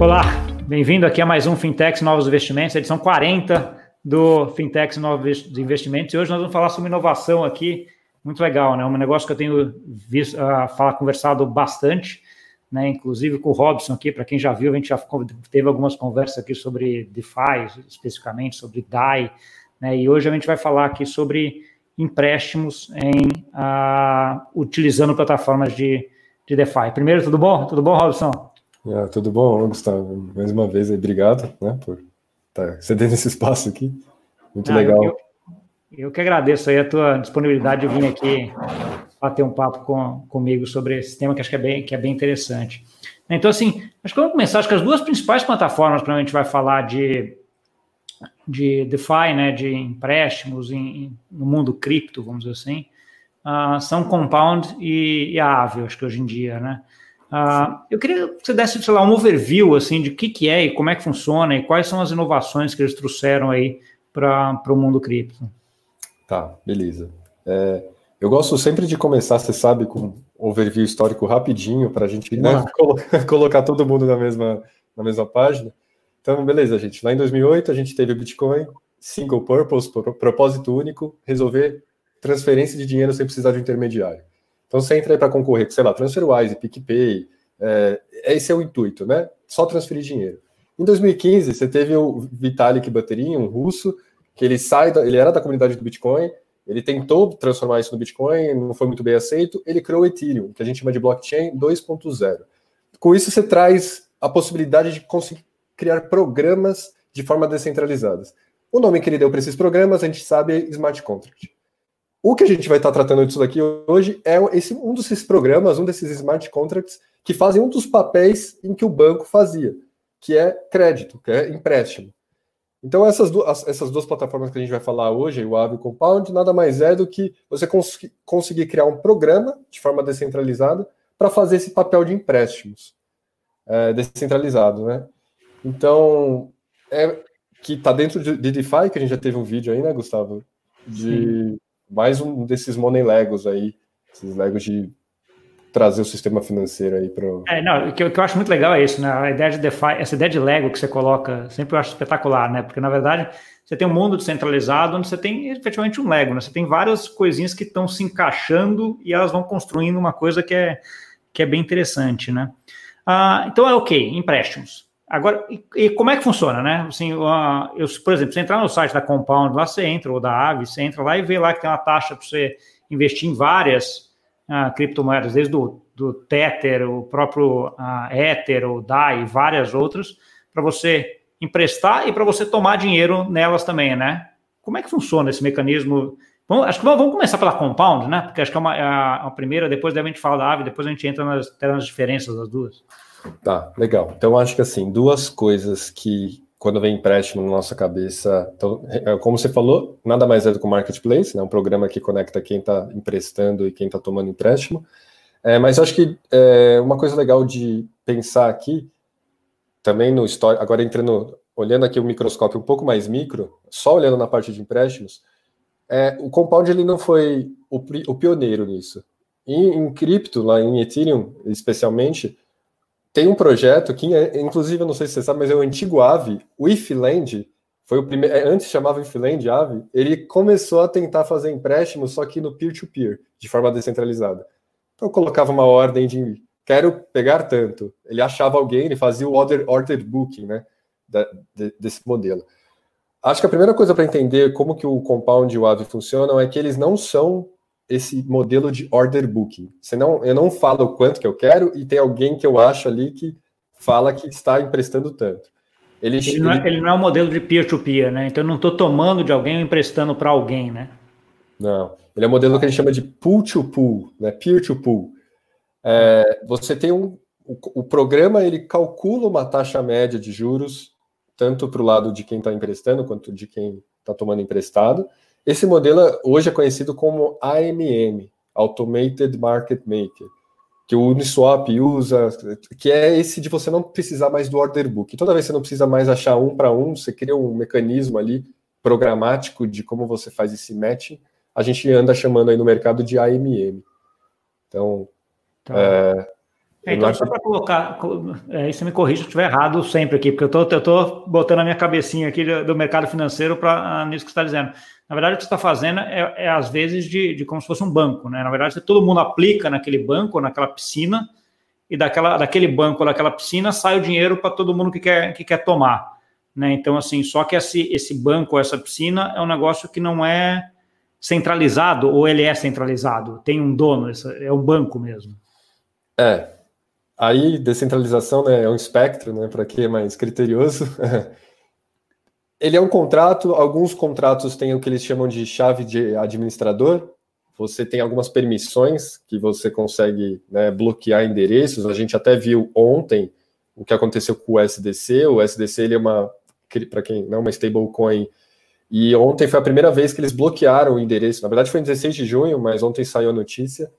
Olá, bem-vindo aqui a mais um Fintechs Novos Investimentos, edição 40 do Fintechs Novos Investimentos. E hoje nós vamos falar sobre inovação aqui, muito legal, né? Um negócio que eu tenho visto, uh, falar, conversado bastante, né? Inclusive com o Robson aqui, para quem já viu, a gente já teve algumas conversas aqui sobre DeFi, especificamente sobre DAI, né? E hoje a gente vai falar aqui sobre empréstimos em uh, utilizando plataformas de, de DeFi. Primeiro, tudo bom? Tudo bom, Robson? Yeah, tudo bom, Gustavo? Mais uma vez, aí, obrigado né, por estar tá cedendo esse espaço aqui. Muito ah, legal. Eu, eu, que agradeço aí a tua disponibilidade de vir aqui bater um papo com, comigo sobre esse tema que acho que é bem, que é bem interessante. Então, assim, acho que vamos começar. Acho que as duas principais plataformas para a gente vai falar de, de DeFi, né, de empréstimos em, no mundo cripto, vamos dizer assim, uh, são Compound e, e a Aave, acho que hoje em dia, né? Uh, eu queria que você desse, sei lá, um overview, assim, de o que, que é e como é que funciona e quais são as inovações que eles trouxeram aí para o mundo cripto. Tá, beleza. É, eu gosto sempre de começar, você sabe, com um overview histórico rapidinho, para a gente né, colocar todo mundo na mesma, na mesma página. Então, beleza, gente. Lá em 2008, a gente teve o Bitcoin, single purpose, propósito único, resolver transferência de dinheiro sem precisar de um intermediário. Então você entra aí para concorrer sei lá, TransferWise, PicPay, é, esse é o intuito, né? Só transferir dinheiro. Em 2015, você teve o Vitalik Buterin, um russo, que ele sai, da, ele era da comunidade do Bitcoin, ele tentou transformar isso no Bitcoin, não foi muito bem aceito, ele criou o Ethereum, que a gente chama de blockchain 2.0. Com isso, você traz a possibilidade de conseguir criar programas de forma descentralizadas. O nome que ele deu para esses programas, a gente sabe, é Smart Contract. O que a gente vai estar tratando disso daqui hoje é esse, um desses programas, um desses smart contracts, que fazem um dos papéis em que o banco fazia, que é crédito, que é empréstimo. Então, essas, duas, essas duas plataformas que a gente vai falar hoje, o Aave e o Compound, nada mais é do que você cons conseguir criar um programa de forma descentralizada para fazer esse papel de empréstimos é, descentralizado, né? Então, é que está dentro de, de DeFi, que a gente já teve um vídeo aí, né, Gustavo? De, Sim mais um desses money legos aí, esses legos de trazer o sistema financeiro aí para é, não, o que, o que, eu acho muito legal é isso, né? A ideia de DeFi, essa ideia de Lego que você coloca, sempre eu acho espetacular, né? Porque na verdade você tem um mundo descentralizado onde você tem efetivamente um Lego, né? Você tem várias coisinhas que estão se encaixando e elas vão construindo uma coisa que é, que é bem interessante, né? Ah, então é ok, empréstimos. Agora, e, e, como é que funciona, né? Assim, eu, por exemplo, você entrar no site da Compound, lá você entra, ou da Aave, você entra lá e vê lá que tem uma taxa para você investir em várias uh, criptomoedas, desde do, do Tether, o próprio uh, Ether, o DAI, várias outras, para você emprestar e para você tomar dinheiro nelas também, né? Como é que funciona esse mecanismo? Bom, acho que vamos começar pela Compound, né? Porque acho que é uma, a, a primeira, depois a gente fala da Aave, depois a gente entra nas, nas diferenças das duas. Tá, legal. Então, acho que assim, duas coisas que, quando vem empréstimo na nossa cabeça, então, é, como você falou, nada mais é do que o Marketplace, né? um programa que conecta quem está emprestando e quem está tomando empréstimo. É, mas acho que é, uma coisa legal de pensar aqui, também no histórico, agora entrando, olhando aqui o microscópio um pouco mais micro, só olhando na parte de empréstimos, é, o Compound ele não foi o, o pioneiro nisso. Em, em cripto, lá em Ethereum especialmente, tem um projeto que, é, inclusive, eu não sei se você sabe, mas é o antigo Aave, o Ifland, foi o primeiro, é, antes chamava Ifland Aave, ele começou a tentar fazer empréstimos, só que no peer-to-peer, -peer, de forma descentralizada. Então eu colocava uma ordem de quero pegar tanto. Ele achava alguém, ele fazia o order, order booking, né, da, de, desse modelo. Acho que a primeira coisa para entender como que o Compound e o Aave funcionam é que eles não são esse modelo de order booking. Senão, eu não falo o quanto que eu quero e tem alguém que eu acho ali que fala que está emprestando tanto. Ele, ele, não, é, ele não é um modelo de peer-to-peer, -peer, né? Então eu não estou tomando de alguém ou emprestando para alguém, né? Não. Ele é um modelo que a gente chama de pool-to-pool, né? Peer-to-pool. É, você tem um. O, o programa ele calcula uma taxa média de juros, tanto para o lado de quem está emprestando quanto de quem está tomando emprestado. Esse modelo hoje é conhecido como AMM, Automated Market Maker, que o Uniswap usa, que é esse de você não precisar mais do order book. Toda vez que você não precisa mais achar um para um, você cria um mecanismo ali programático de como você faz esse matching. A gente anda chamando aí no mercado de AMM. Então, tá. é, É, então, só para colocar, é, você me corrija se eu estiver errado sempre aqui, porque eu estou botando a minha cabecinha aqui do, do mercado financeiro para nisso que você está dizendo. Na verdade, o que você está fazendo é, é, às vezes, de, de, como se fosse um banco. Né? Na verdade, todo mundo aplica naquele banco, naquela piscina, e daquela, daquele banco, daquela piscina, sai o dinheiro para todo mundo que quer, que quer tomar. Né? Então, assim, só que esse, esse banco, essa piscina, é um negócio que não é centralizado, ou ele é centralizado? Tem um dono, é um banco mesmo. É, Aí, descentralização né, é um espectro, né, para quem é mais criterioso. Ele é um contrato, alguns contratos têm o que eles chamam de chave de administrador. Você tem algumas permissões que você consegue né, bloquear endereços. A gente até viu ontem o que aconteceu com o SDC. O SDC ele é uma, para quem não, é uma stablecoin. E ontem foi a primeira vez que eles bloquearam o endereço. Na verdade, foi em 16 de junho, mas ontem saiu a notícia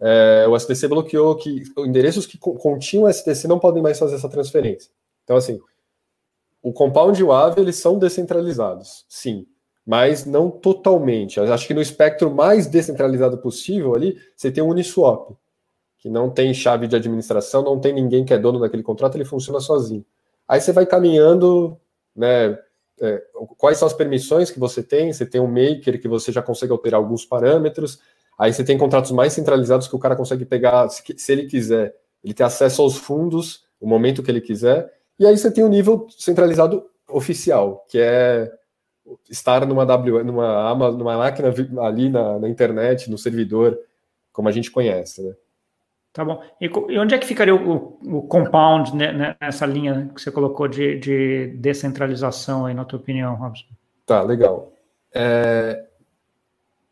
é, o SDC bloqueou que endereços que continham o SDC não podem mais fazer essa transferência. Então, assim, o Compound e o Aave, eles são descentralizados, sim, mas não totalmente. Eu acho que no espectro mais descentralizado possível ali, você tem o Uniswap, que não tem chave de administração, não tem ninguém que é dono daquele contrato, ele funciona sozinho. Aí você vai caminhando, né, é, quais são as permissões que você tem, você tem um maker que você já consegue alterar alguns parâmetros, Aí você tem contratos mais centralizados que o cara consegue pegar, se, ele quiser, ele tem acesso aos fundos, o momento que ele quiser. E aí você tem o nível centralizado oficial, que é estar numa W, numa, numa máquina ali na, na internet, no servidor, como a gente conhece, né? Tá bom. E, e onde é que ficaria o, o compound nessa linha que você colocou de, de descentralização aí, na tua opinião, Robson? Tá, legal. É,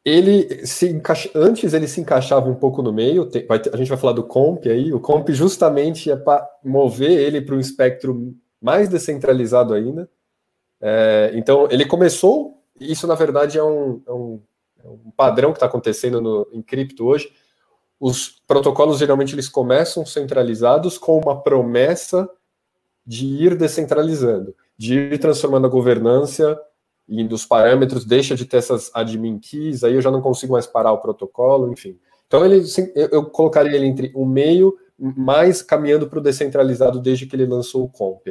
ele se encaixa, antes ele se encaixava um pouco no meio, tem, vai, a gente vai falar do comp aí, o comp justamente é para mover ele para um espectro mais descentralizado ainda. É, então ele começou, isso na verdade é um, é um, é um padrão que está acontecendo no, em cripto hoje. Os protocolos geralmente eles começam centralizados com uma promessa de ir descentralizando, de ir transformando a governança e dos parâmetros, deixa de ter essas admin keys, aí eu já não consigo mais parar o protocolo, enfim. Então ele, eu colocaria ele entre o meio, mais caminhando para o descentralizado desde que ele lançou o comp.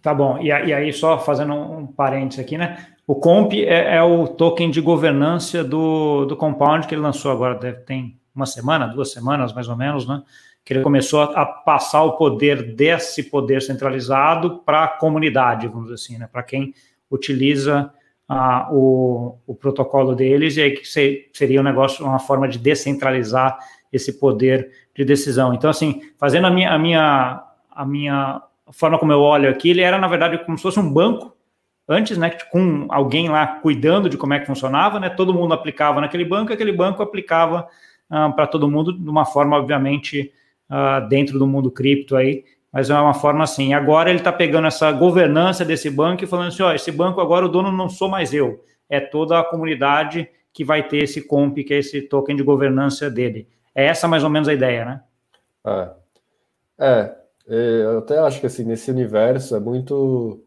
Tá bom, e, e aí só fazendo um parênteses aqui, né? O comp é, é, o token de governança do, do Compound que ele lançou agora, deve, tem uma semana, duas semanas mais ou menos, né? Que ele começou a, a passar o poder desse poder centralizado para a comunidade, vamos dizer assim, né? Para quem utiliza ah, o, o, protocolo deles, e aí que seria um negócio, uma forma de descentralizar esse poder de decisão. Então, assim, fazendo a minha, a minha, a minha forma como eu olho aqui, ele era, na verdade, como se fosse um banco, antes, né, com alguém lá cuidando de como é que funcionava, né, todo mundo aplicava naquele banco, aquele banco aplicava ah, para todo mundo de uma forma, obviamente, ah, dentro do mundo cripto aí, mas é uma forma assim. Agora ele está pegando essa governança desse banco e falando assim: ó, esse banco agora o dono não sou mais eu, é toda a comunidade que vai ter esse comp, que é esse token de governança dele. É essa mais ou menos a ideia, né? É, é, eu até acho que assim, nesse universo é muito.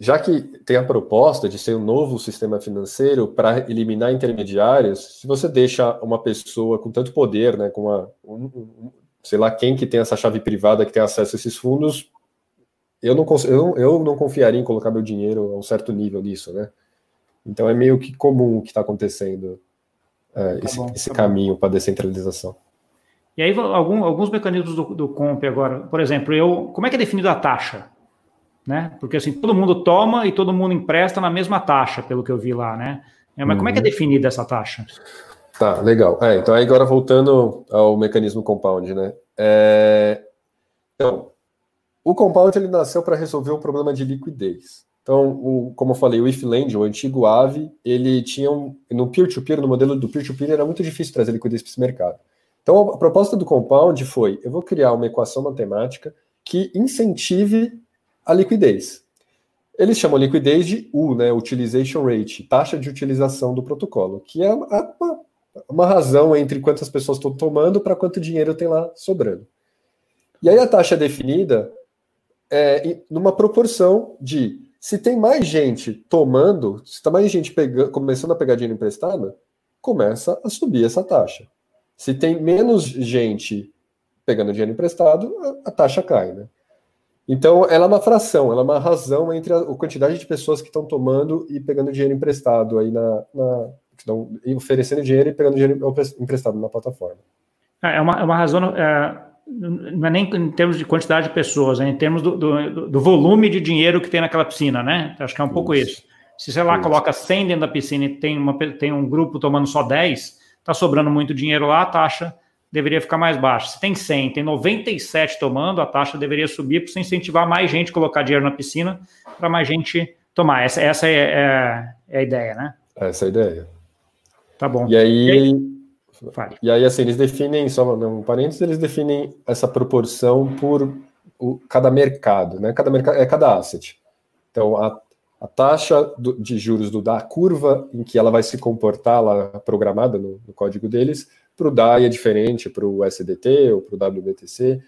Já que tem a proposta de ser um novo sistema financeiro para eliminar intermediários, se você deixa uma pessoa com tanto poder, né, com uma, um, sei lá quem que tem essa chave privada que tem acesso a esses fundos, eu não, eu, eu não confiaria em colocar meu dinheiro a um certo nível nisso, né? Então é meio que comum o que está acontecendo é, tá esse, bom, esse tá caminho para descentralização. E aí algum, alguns mecanismos do, do comp agora, por exemplo, eu como é que é definido a taxa? Né? Porque assim, todo mundo toma e todo mundo empresta na mesma taxa, pelo que eu vi lá, né? Mas uhum. como é que é uhum. definida essa taxa? Tá, legal. É, então, agora voltando ao mecanismo compound, né? É... Então, o compound ele nasceu para resolver um problema de liquidez. Então, o, como eu falei, o IFLand, o antigo AVE, ele tinha um, no peer-to-peer, -peer, no modelo do peer-to-peer, -peer, era muito difícil trazer liquidez para esse mercado. Então, a proposta do compound foi: eu vou criar uma equação matemática que incentive a liquidez. Eles chamam liquidez de U, né, Utilization Rate, taxa de utilização do protocolo, que é uma, uma razão entre quantas pessoas estão tomando para quanto dinheiro tem lá sobrando. E aí a taxa é definida é, numa proporção de se tem mais gente tomando, se está mais gente pegando, começando a pegar dinheiro emprestado, começa a subir essa taxa. Se tem menos gente pegando dinheiro emprestado, a, a taxa cai, né? Então, ela é uma fração, ela é uma razão entre a, a quantidade de pessoas que estão tomando e pegando dinheiro emprestado aí na, na estão oferecendo dinheiro e pegando dinheiro emprestado na plataforma. É, é uma, é uma razão, é, não é nem em termos de quantidade de pessoas, é em termos do, do, do, volume de dinheiro que tem naquela piscina, né? Acho que é um pouco isso. Se você lá isso. coloca 100 dentro da piscina e tem, uma, tem um grupo tomando só 10, está sobrando muito dinheiro lá, a taxa deveria ficar mais baixa. Se tem 100, tem 97 tomando, a taxa deveria subir para você incentivar mais gente a colocar dinheiro na piscina, para mais gente tomar. Essa, essa é, é, é, a ideia, né? Essa é a ideia. Tá bom. E aí, e aí, e aí assim, eles definem, só um parênteses, eles definem essa proporção por o, cada mercado, né? Cada mercado é cada asset. Então, a, a taxa do, de juros do da curva em que ela vai se comportar lá programada no, no código deles para o DAI é diferente, para o SDT ou para o WBTC.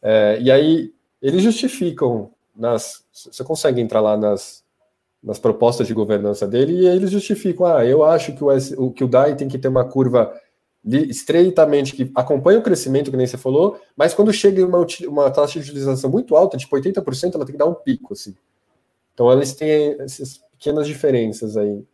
É, e aí eles justificam nas. Você consegue entrar lá nas, nas propostas de governança dele e eles justificam. Ah, eu acho que o, S, o, que o DAI tem que ter uma curva estreitamente que acompanha o crescimento, que nem você falou, mas quando chega em uma, uma taxa de utilização muito alta, tipo 80%, ela tem que dar um pico, assim. Então eles têm essas pequenas diferenças aí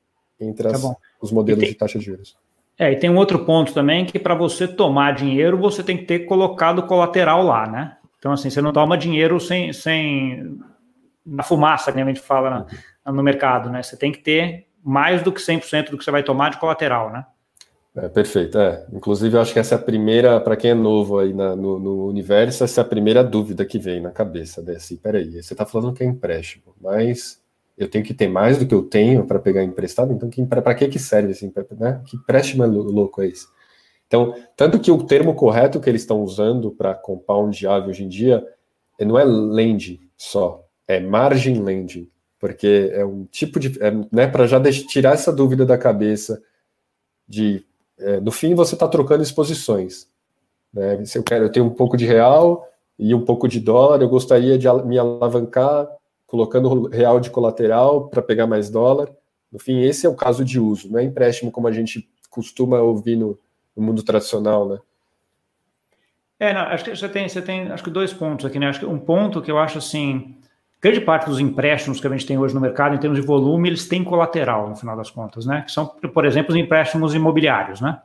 entre tá as, tá os modelos tem, de taxa de juros. É, e tem um outro ponto também que para você tomar dinheiro, você tem que ter colocado colateral lá, né? Então, assim, você não toma dinheiro sem, sem na fumaça, que a gente fala na, no mercado, né? Você tem que ter mais do que 100% do que você vai tomar de colateral, né? É, perfeito, é. Inclusive, eu acho que essa é a primeira, para quem é novo aí na, no, no, universo, essa é a primeira dúvida que vem na cabeça? Assim, peraí, você está falando que é empréstimo, mas eu tenho que ter mais do que eu tenho para pegar emprestado, então para que que serve assim, né? Que empréstimo é louco é esse? Então, tanto que o termo correto que eles estão usando para compound ave hoje em dia não é lending só, é margin lending, porque é um tipo de, é, né, para já tirar essa dúvida da cabeça de, é, no fim você está trocando exposições, né? Se eu quero, eu tenho um pouco de real e um pouco de dólar, eu gostaria de me alavancar colocando real de colateral para pegar mais dólar. No fim, esse é o caso de uso, não é empréstimo como a gente costuma ouvir no, no mundo tradicional, né? É, não, acho que você tem, você tem acho que dois pontos aqui, né? Acho que um ponto que eu acho assim, grande parte dos empréstimos que a gente tem hoje no mercado, em termos de volume, eles têm colateral, no final das contas, né? Que são, por exemplo, os empréstimos imobiliários, né?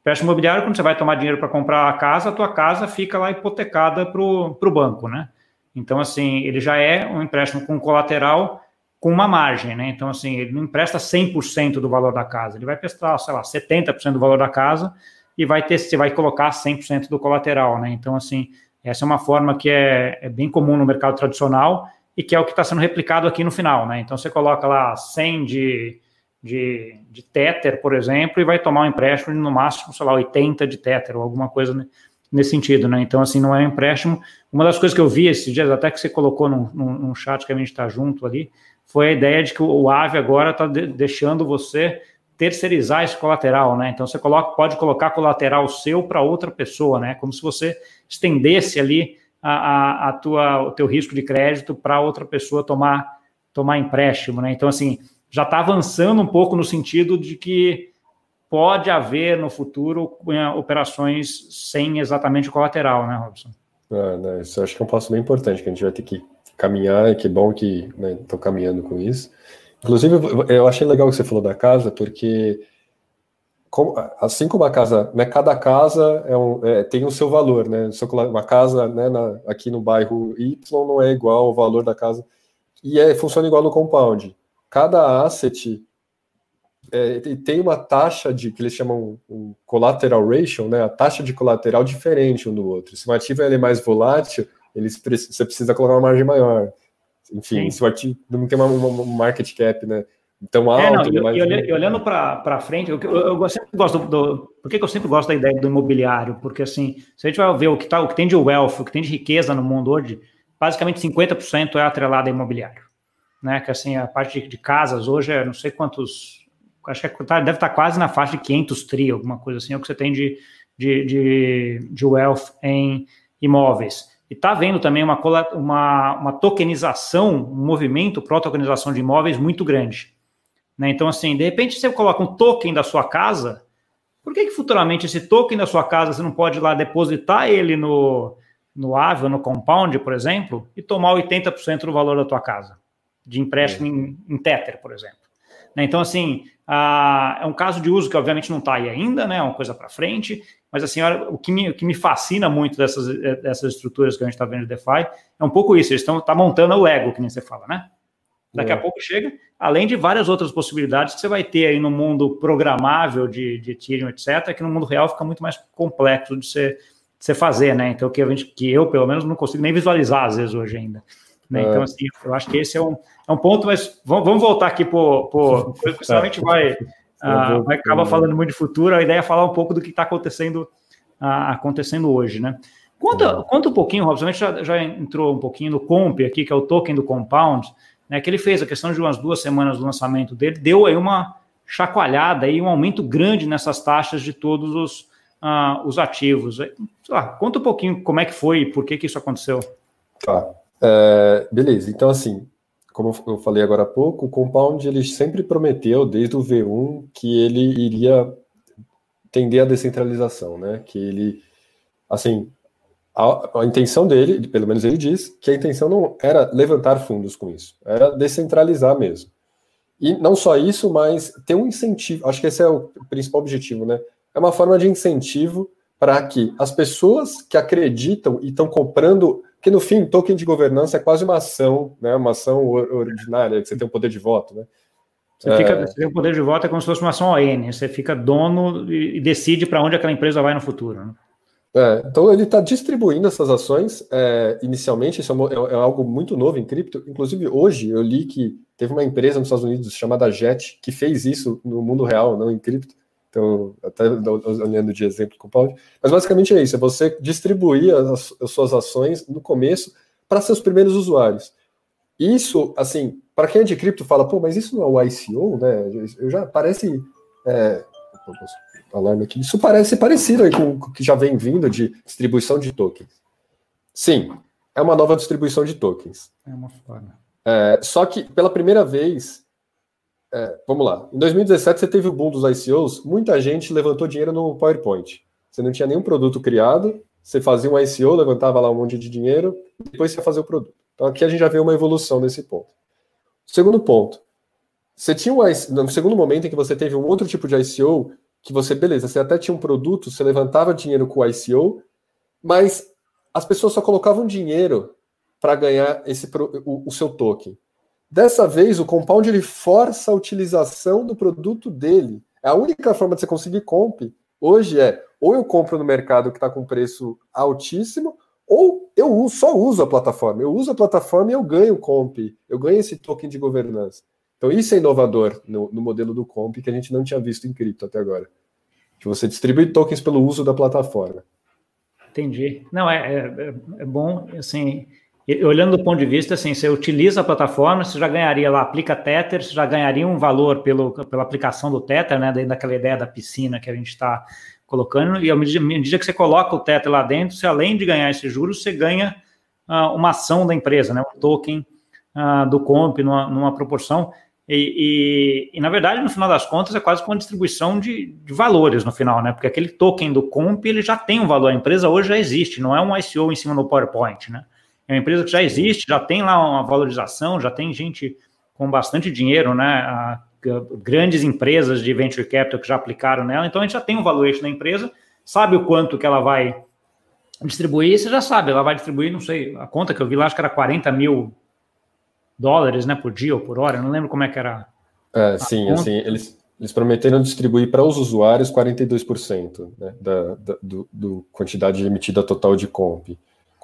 Empréstimo imobiliário, quando você vai tomar dinheiro para comprar a casa, a tua casa fica lá hipotecada para o banco, né? Então, assim, ele já é um empréstimo com colateral com uma margem, né? Então, assim, ele não empresta 100% do valor da casa, ele vai prestar, sei lá, 70% do valor da casa e vai ter, você vai colocar 100% do colateral, né? Então, assim, essa é uma forma que é, é bem comum no mercado tradicional e que é o que está sendo replicado aqui no final, né? Então, você coloca lá 100 de, de, de Tether, por exemplo, e vai tomar um empréstimo de, no máximo, sei lá, 80 de Tether ou alguma coisa nesse sentido, né? Então, assim, não é um empréstimo. Uma das coisas que eu vi esses dias, até que você colocou num, num chat que a gente está junto ali, foi a ideia de que o AVE agora está de, deixando você terceirizar esse colateral, né? Então, você coloca, pode colocar colateral seu para outra pessoa, né? Como se você estendesse ali a, a, tua, o teu risco de crédito para outra pessoa tomar, tomar empréstimo, né? Então, assim, já está avançando um pouco no sentido de que pode haver no futuro é, operações sem exatamente colateral, né, Robson? Ah, né, isso acho que é um passo bem importante que a gente vai ter que caminhar, que bom que estão né, caminhando com isso. Inclusive, eu achei legal o que você falou da casa, porque como, assim como a casa, né, cada casa é um, é, tem o seu valor, né? Uma casa né, na, aqui no bairro Y não é igual ao valor da casa e é, funciona igual no compound. Cada asset é, tem uma taxa de que eles chamam um collateral ratio, né? A taxa de colateral diferente um do outro. Se o ativo é mais volátil, eles, você precisa colocar uma margem maior. Enfim, Sim. se o ativo não tem uma, uma, market cap, né? Então, alto, é, não, e, mais... e olhando para frente, eu, eu, eu, sempre gosto do, do, Por que, que eu sempre gosto da ideia do imobiliário? Porque, assim, se a gente vai ver o que, tá, o que tem de wealth, o que tem de riqueza no mundo hoje, basicamente 50% é atrelado a imobiliário. Né? Que, assim, a parte de, de casas hoje é não sei quantos acho que tá, deve estar tá quase na faixa de 500 tri, alguma coisa assim, é o que você tem de, de, de, de wealth em imóveis. E está vendo também uma, uma, uma tokenização, um movimento pró-tokenização de imóveis muito grande. Né? Então, assim, de repente você coloca um token da sua casa por que, que futuramente esse token da sua casa você não pode ir lá depositar ele no, no Aave no Compound, por exemplo, e tomar 80% do valor da tua casa, de empréstimo é. em, em Tether, por exemplo. Né? Então, assim, ah, é um caso de uso que obviamente não está aí ainda, né? É uma coisa para frente, mas assim, o que, me, o que me fascina muito dessas, dessas estruturas que a gente está vendo de DeFi é um pouco isso, eles estão tá montando o Lego, que nem você fala, né? Daqui é. a pouco chega, além de várias outras possibilidades que você vai ter aí no mundo programável de, de Ethereum, etc., que no mundo real fica muito mais complexo de você, de você fazer, né? Então, que, a gente, que eu, pelo menos, não consigo nem visualizar, às vezes, hoje ainda. Né? Então, é. assim, eu acho que esse é um, é um ponto, mas vamos, vamos voltar aqui para o. Senão a gente vai, uh, vai acabar falando muito de futuro, a ideia é falar um pouco do que está acontecendo, uh, acontecendo hoje, né? Conta, conta um pouquinho, Robson, a gente já, já entrou um pouquinho no Comp aqui, que é o token do Compound, né, que ele fez a questão de umas duas semanas do lançamento dele, deu aí uma chacoalhada e um aumento grande nessas taxas de todos os, uh, os ativos. Lá, conta um pouquinho como é que foi e por que, que isso aconteceu. Tá. É, beleza, então assim, como eu falei agora há pouco, o Compound ele sempre prometeu, desde o V1, que ele iria tender à descentralização, né? Que ele, assim, a, a, intenção dele, pelo menos ele diz, que a intenção não era levantar fundos com isso, era descentralizar mesmo. E não só isso, mas ter um incentivo, acho que esse é o principal objetivo, né? É uma forma de incentivo para que as pessoas que acreditam e estão comprando, que no fim, token de governança é quase uma ação, né? Uma ação ordinária, que você tem o um poder de voto, né? Você, fica, é... você tem o poder de voto, é como se fosse uma ação ON, você fica dono e decide para onde aquela empresa vai no futuro. Né? É, então ele está distribuindo essas ações é, inicialmente, isso é, é, é, algo muito novo em cripto. Inclusive, hoje eu li que teve uma empresa nos Estados Unidos chamada Jet que fez isso no mundo real, não em cripto. Então, até olhando de exemplo com o Paulo. Mas basicamente é isso: é você distribuir as, as suas ações no começo para seus primeiros usuários. Isso, assim, para quem é de cripto, fala, pô, mas isso não é o ICO, né? Eu já parece. É, alarme aqui. Isso parece parecido aí com o que já vem vindo de distribuição de tokens. Sim, é uma nova distribuição de tokens. É uma forma. É, só que, pela primeira vez, é, vamos lá, em 2017 você teve o boom dos ICOs, muita gente levantou dinheiro no PowerPoint. Você não tinha nenhum produto criado, você fazia um ICO, levantava lá um monte de dinheiro, depois você ia fazer o produto. Então aqui a gente já vê uma evolução nesse ponto. Segundo ponto, você tinha um, no segundo momento em que você teve um outro tipo de ICO, que você, beleza, você até tinha um produto, você levantava dinheiro com o ICO, mas as pessoas só colocavam dinheiro para ganhar esse o, o, seu token. Dessa vez, o Compound ele força a utilização do produto dele. É a única forma de você conseguir comp hoje é ou eu compro no mercado que está com preço altíssimo, ou eu só uso a plataforma. Eu uso a plataforma e eu ganho comp, eu ganho esse token de governança. Então, isso é inovador no, no, modelo do comp que a gente não tinha visto em cripto até agora. Que você distribui tokens pelo uso da plataforma. Entendi. Não, é, é, é bom, assim, olhando do ponto de vista, assim, você utiliza a plataforma, você já ganharia lá, aplica Tether, você já ganharia um valor pelo, pela aplicação do Tether, né, dentro daquela ideia da piscina que a gente está colocando, e à medida, que você coloca o Tether lá dentro, você além de ganhar esses juros, você ganha uh, uma ação da empresa, né, um token uh, do comp numa, numa proporção e, e, e, na verdade, no final das contas, é quase como uma distribuição de, de, valores no final, né? Porque aquele token do comp ele já tem um valor, a empresa hoje já existe, não é um ICO em cima do PowerPoint, né? É uma empresa que já existe, já tem lá uma valorização, já tem gente com bastante dinheiro, né? A, grandes empresas de venture capital que já aplicaram nela, então a gente já tem um valuation da empresa, sabe o quanto que ela vai distribuir, você já sabe, ela vai distribuir, não sei, a conta que eu vi lá, acho que era 40 mil dólares, né, por dia ou por hora, não lembro como é que era. É, sim, conta. assim, eles, eles prometeram distribuir para os usuários 42% né, da, da do, do, quantidade emitida total de comp.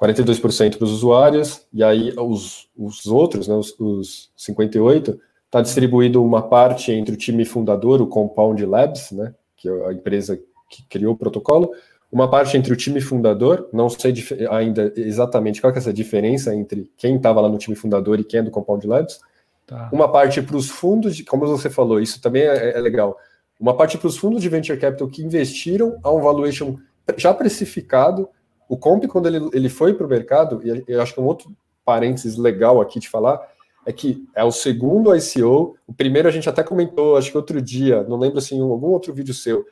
42% para os usuários, e aí os, os outros, né, os, os 58%, está distribuído uma parte entre o time fundador, o Compound Labs, né, que é a empresa que criou o protocolo, uma parte entre o time fundador, não sei ainda exatamente qual é essa diferença entre quem estava lá no time fundador e quem é do Compound Labs. Tá. Uma parte para os fundos, de, como você falou, isso também é, é legal. Uma parte para os fundos de venture capital que investiram a um valuation já precificado. O Comp, quando ele, ele foi para o mercado, e eu acho que um outro parênteses legal aqui de falar, é que é o segundo ICO. O primeiro a gente até comentou, acho que outro dia, não lembro assim, algum outro vídeo seu,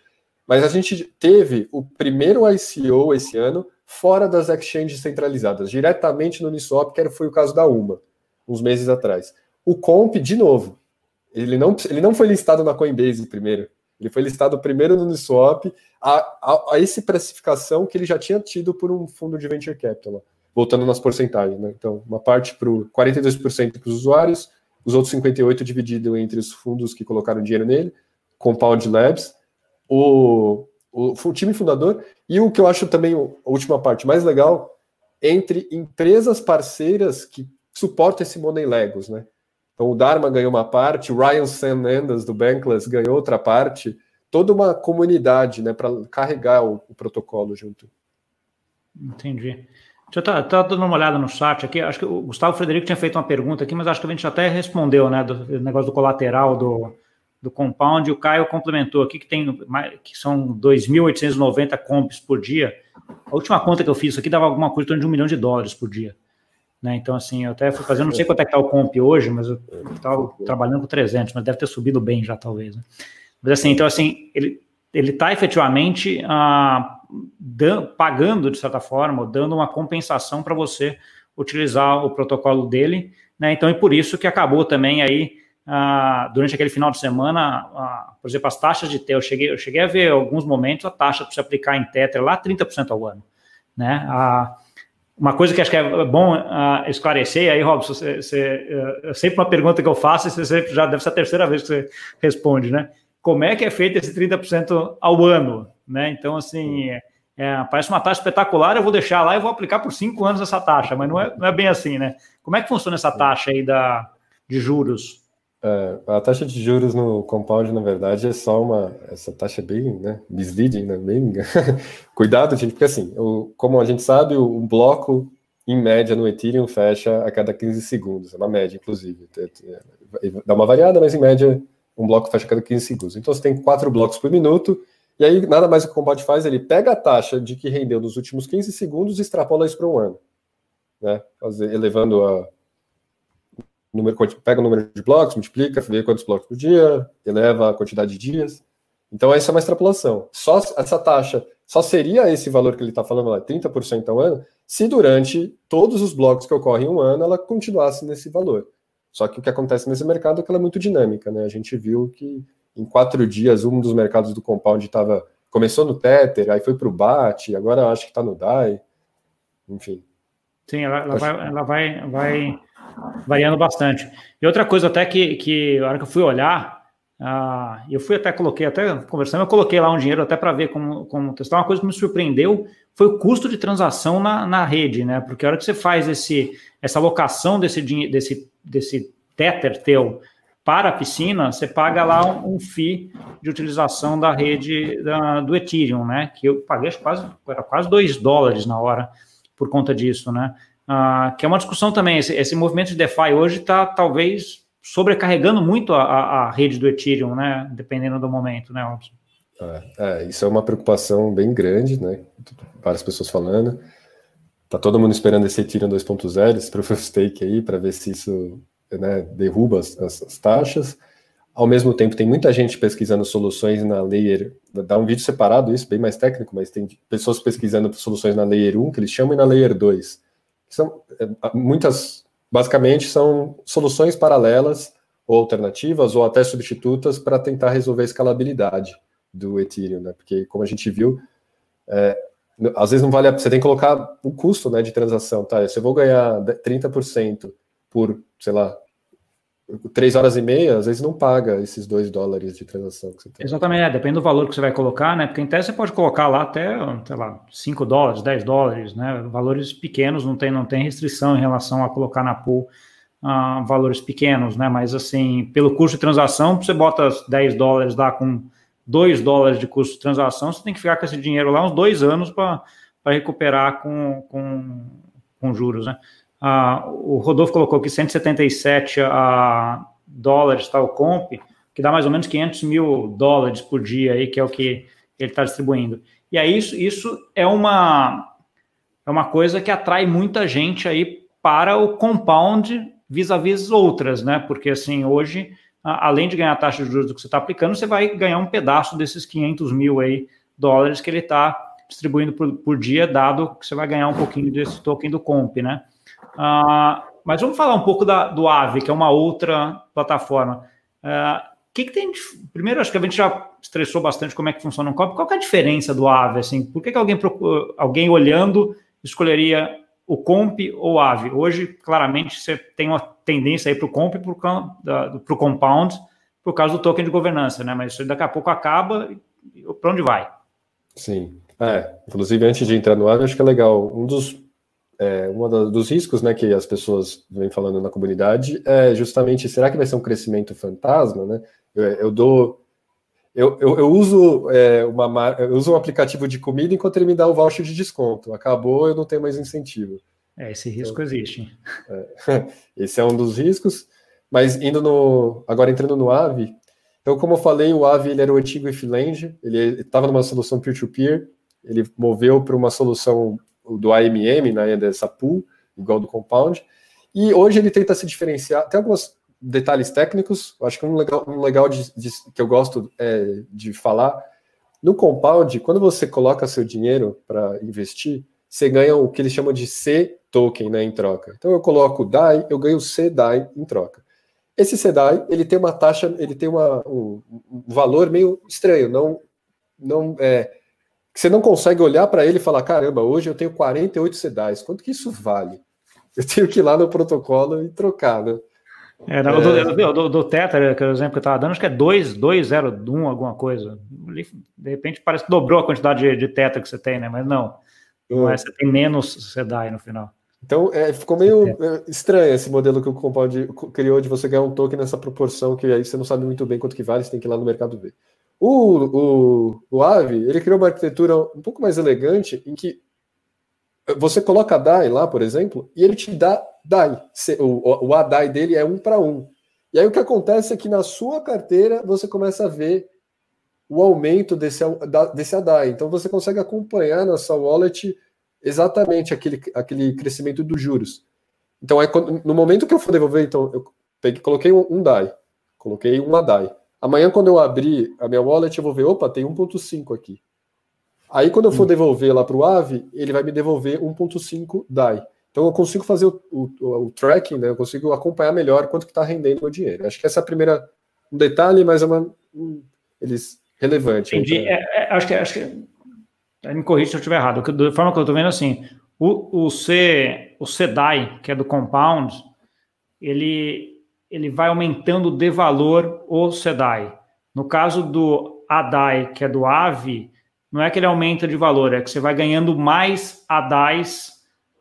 Mas a gente teve o primeiro ICO esse ano fora das exchanges centralizadas, diretamente no Uniswap, que foi o caso da UMA, uns meses atrás. O Comp, de novo, ele não, ele não foi listado na Coinbase primeiro. Ele foi listado primeiro no Uniswap, a, a, a essa precificação que ele já tinha tido por um fundo de venture capital. Voltando nas porcentagens, né? Então, uma parte para 42% para os usuários, os outros 58% dividido entre os fundos que colocaram dinheiro nele, Compound Labs, o, o, o time fundador, e o que eu acho também a última parte mais legal, entre empresas parceiras que suportam esse Money Legos, né? Então o Dharma ganhou uma parte, o Ryan Sanandas do Bankless ganhou outra parte, toda uma comunidade, né, para carregar o, o, protocolo junto. Entendi. Deixa eu tá, tá dando uma olhada no chat aqui. Acho que o Gustavo Frederico tinha feito uma pergunta aqui, mas acho que a gente até respondeu, né, do, do negócio do colateral do, do compound. E o Caio complementou aqui que tem que são 2.890 comps por dia. A última conta que eu fiz isso aqui dava alguma coisa em torno de um milhão de dólares por dia. Né? Então, assim, eu até fui fazendo, não sei quanto é que está o comp hoje, mas eu estava trabalhando com 300, mas deve ter subido bem já, talvez. Né? Mas, assim, então, assim, ele está efetivamente ah, pagando, de certa forma, dando uma compensação para você utilizar o protocolo dele, né? Então, é por isso que acabou também aí, ah, durante aquele final de semana, ah, por exemplo, as taxas de T, eu cheguei, eu cheguei a ver alguns momentos a taxa para se aplicar em Tether lá 30% ao ano, né? A, uma coisa que acho que é bom esclarecer, aí, Robson, você, você, uh, sempre uma pergunta que eu faço, e você sempre, já deve ser a terceira vez que você responde, né? Como é que é feito esse 30% ao ano? Né? Então, assim, é, é, parece uma taxa espetacular, eu vou deixar lá e vou aplicar por cinco anos essa taxa, mas não é, não é bem assim, né? Como é que funciona essa taxa aí da, de juros? É, a taxa de juros no compound, na verdade, é só uma. Essa taxa é bem né, misleading, né, bem. Cuidado, gente, porque assim, o, como a gente sabe, o, o, bloco, em média, no Ethereum fecha a cada 15 segundos, é uma média, inclusive. Dá uma variada, mas em média, um bloco fecha a cada 15 segundos. Então você tem quatro blocos por minuto, e aí nada mais que o compound faz, ele pega a taxa de que rendeu nos últimos 15 segundos e extrapola isso para um ano. Né, elevando a número, pega o número de blocos, multiplica, vê quantos blocos por dia, eleva a quantidade de dias. Então, essa é uma extrapolação. Só essa taxa só seria esse valor que ele está falando lá, 30% ao ano, se durante todos os blocos que ocorrem em um ano ela continuasse nesse valor. Só que o que acontece nesse mercado é que ela é muito dinâmica, né? A gente viu que em quatro dias um dos mercados do compound estava começou no Tether, aí foi para o BAT, agora acho que está no DAI, enfim. Sim, ela, ela, vai, ela vai, vai variando bastante. E outra coisa até que, que hora que eu fui olhar, uh, eu fui até, coloquei, até conversando, eu coloquei lá um dinheiro até para ver como, como testar. Uma coisa que me surpreendeu foi o custo de transação na, na rede, né? Porque a hora que você faz esse, essa alocação desse, desse, desse Tether teu para a piscina, você paga lá um, um FII de utilização da rede da, do Ethereum, né? Que eu paguei quase, era quase 2 dólares na hora por conta disso, né? Uh, que é uma discussão também. Esse, esse movimento de DeFi hoje está talvez sobrecarregando muito a, a, a, rede do Ethereum, né? Dependendo do momento, né, Robson? É, é, isso é uma preocupação bem grande, né? Várias pessoas falando. Tá todo mundo esperando esse Ethereum 2.0, esse Proof of Stake aí, para ver se isso né, derruba as, as, taxas. Ao mesmo tempo, tem muita gente pesquisando soluções na Layer. Dá um vídeo separado isso, bem mais técnico, mas tem pessoas pesquisando soluções na Layer 1, que eles chamam, e na Layer 2 são é, muitas, basicamente, são soluções paralelas ou alternativas ou até substitutas para tentar resolver a escalabilidade do Ethereum, né? Porque como a gente viu, é, às vezes não vale, a, você tem que colocar o custo, né, de transação, tá? Se eu vou ganhar 30% por, sei lá, três horas e meia, às vezes não paga esses dois dólares de transação que você tem. Exatamente, é, depende do valor que você vai colocar, né? Porque em tese você pode colocar lá até, sei lá, 5 dólares, 10 dólares, né? Valores pequenos, não tem, não tem restrição em relação a colocar na pool uh, valores pequenos, né? Mas assim, pelo custo de transação, você bota 10 dólares lá com 2 dólares de custo de transação, você tem que ficar com esse dinheiro lá uns dois anos para recuperar com, com, com juros, né? Ah, o Rodolfo colocou aqui 177 ah, dólares tá, o comp, que dá mais ou menos 500 mil dólares por dia aí, que é o que ele está distribuindo. E aí isso, isso é uma é uma coisa que atrai muita gente aí para o compound vis-a-vis -vis outras, né? Porque assim hoje, além de ganhar a taxa de juros do que você está aplicando, você vai ganhar um pedaço desses 500 mil aí dólares que ele está distribuindo por, por, dia, dado que você vai ganhar um pouquinho desse token do Comp, né? Uh, mas vamos falar um pouco da, do Aave, que é uma outra plataforma. Uh, que, que tem? Primeiro, acho que a gente já estressou bastante como é que funciona um Comp. Qual é a diferença do Aave? Assim, por que, que alguém, alguém olhando escolheria o Comp ou o Aave? Hoje, claramente, você tem uma tendência aí para o Comp para o Compound, por causa do token de governança, né? Mas isso daqui a pouco acaba, para onde vai? Sim. É, inclusive, antes de entrar no Aave, acho que é legal. Um dos é, um dos riscos né, que as pessoas vêm falando na comunidade é justamente, será que vai ser um crescimento fantasma? Né? Eu, eu dou... Eu, eu, eu uso, é, uma, eu uso um aplicativo de comida enquanto ele me dá o voucher de desconto. Acabou, eu não tenho mais incentivo. É, esse risco então, existe. É, esse é um dos riscos. Mas indo no... Agora entrando no AVE, então, como eu falei, o AVE ele era o antigo IFLand, ele estava numa solução peer-to-peer, -peer, ele moveu para uma solução do AMM, né, dessa pool, igual do Compound, e hoje ele tenta se diferenciar, tem alguns detalhes técnicos, acho que um legal, um legal de, de, que eu gosto é, de falar, no Compound, quando você coloca seu dinheiro para investir, você ganha o que eles chamam de C token né, em troca. Então eu coloco DAI, eu ganho C DAI em troca. Esse CDAI, ele tem uma taxa, ele tem uma, um, um valor meio estranho, não, não é, você não consegue olhar para ele e falar: caramba, hoje eu tenho 48 sedais, quanto que isso vale? Eu tenho que ir lá no protocolo e trocar, né? É, não, é... Do, do, do, Tether, que é o exemplo que eu estava dando, acho que é 2, 2, 0, 1, alguma coisa. De repente parece que dobrou a quantidade de, de Tether que você tem, né? Mas não. não é, você tem menos SEDAI no final. Então, é, ficou meio é, estranho esse modelo que o Compound criou de você ganhar um token nessa proporção que aí você não sabe muito bem quanto que vale, você tem que ir lá no mercado ver. O, o, o Aave, ele criou uma arquitetura um pouco mais elegante, em que você coloca DAI lá, por exemplo, e ele te dá DAI. O, o ADAI dele é um para um. E aí o que acontece é que na sua carteira você começa a ver o aumento desse, desse ADAI. Então você consegue acompanhar na sua wallet exatamente aquele, aquele crescimento dos juros. Então, aí, no momento que eu for devolver, então, eu peguei, coloquei um, um DAI, coloquei um ADAI. Amanhã, quando eu abrir a minha wallet, eu vou ver, opa, tem 1.5 aqui. Aí, quando eu for hum. devolver lá para o AVE, ele vai me devolver 1.5 DAI. Então, eu consigo fazer o, o, o, tracking, né? Eu consigo acompanhar melhor quanto que está rendendo o dinheiro. Acho que essa é a primeira um detalhe, mas é uma um, eles relevante. Entendi. É, é, acho que acho que me corrija se eu estiver errado. Da forma que eu estou vendo assim, o, o C o CDAI, que é do Compound, ele ele vai aumentando de valor o SEDAI. No caso do ADAI, que é do AVE, não é que ele aumenta de valor, é que você vai ganhando mais ADAIs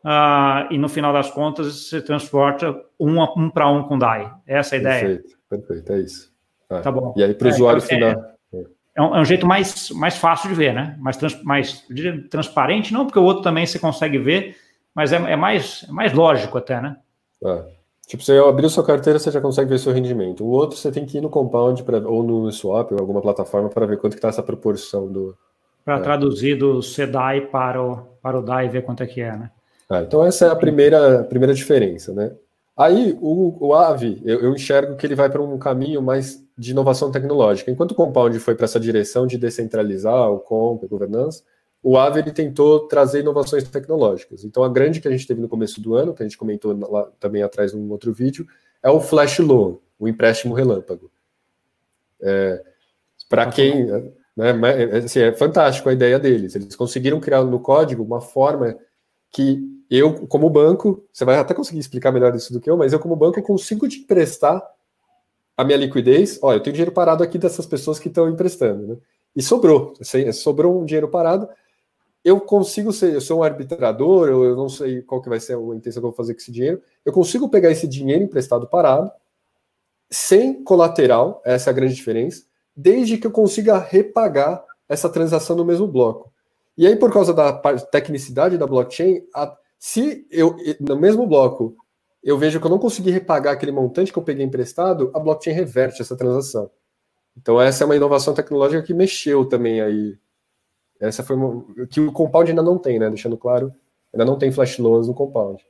uh, e no final das contas você transporta um, um para um com DAI. Essa é a ideia? Perfeito, perfeito, é isso. Ah, tá bom. E aí para o é, usuário então, final... É, é, um, é, um, jeito mais, mais fácil de ver, né? Mais, trans, mais transparente, não porque o outro também você consegue ver, mas é, é mais, é mais lógico até, né? Ah. Tipo, você abriu sua carteira, você já consegue ver seu rendimento. O outro, você tem que ir no Compound pra, ou no Swap ou alguma plataforma para ver quanto está essa proporção do. Para é. traduzir do CDAI para o, para o DAI e ver quanto é que é, né? Ah, então essa é a primeira, primeira diferença, né? Aí o, o AVE, eu, eu enxergo que ele vai para um caminho mais de inovação tecnológica. Enquanto o Compound foi para essa direção de descentralizar o comp, a governança, o Aave ele tentou trazer inovações tecnológicas. Então, a grande que a gente teve no começo do ano, que a gente comentou lá também atrás num outro vídeo, é o Flash Loan, o empréstimo relâmpago. É, Para quem. Né, assim, é fantástico a ideia deles. Eles conseguiram criar no código uma forma que eu, como banco, você vai até conseguir explicar melhor isso do que eu, mas eu, como banco, consigo te emprestar a minha liquidez. Olha, eu tenho dinheiro parado aqui dessas pessoas que estão emprestando, né? E sobrou, assim, sobrou um dinheiro parado eu consigo ser, eu sou um arbitrador, eu, eu não sei qual que vai ser a intenção que eu vou fazer com esse dinheiro, eu consigo pegar esse dinheiro emprestado parado, sem colateral, essa é a grande diferença, desde que eu consiga repagar essa transação no mesmo bloco. E aí, por causa da tecnicidade da blockchain, a, se eu, no mesmo bloco, eu vejo que eu não consegui repagar aquele montante que eu peguei emprestado, a blockchain reverte essa transação. Então, essa é uma inovação tecnológica que mexeu também aí essa foi uma, que o compound ainda não tem, né? Deixando claro, ainda não tem flash loans no compound.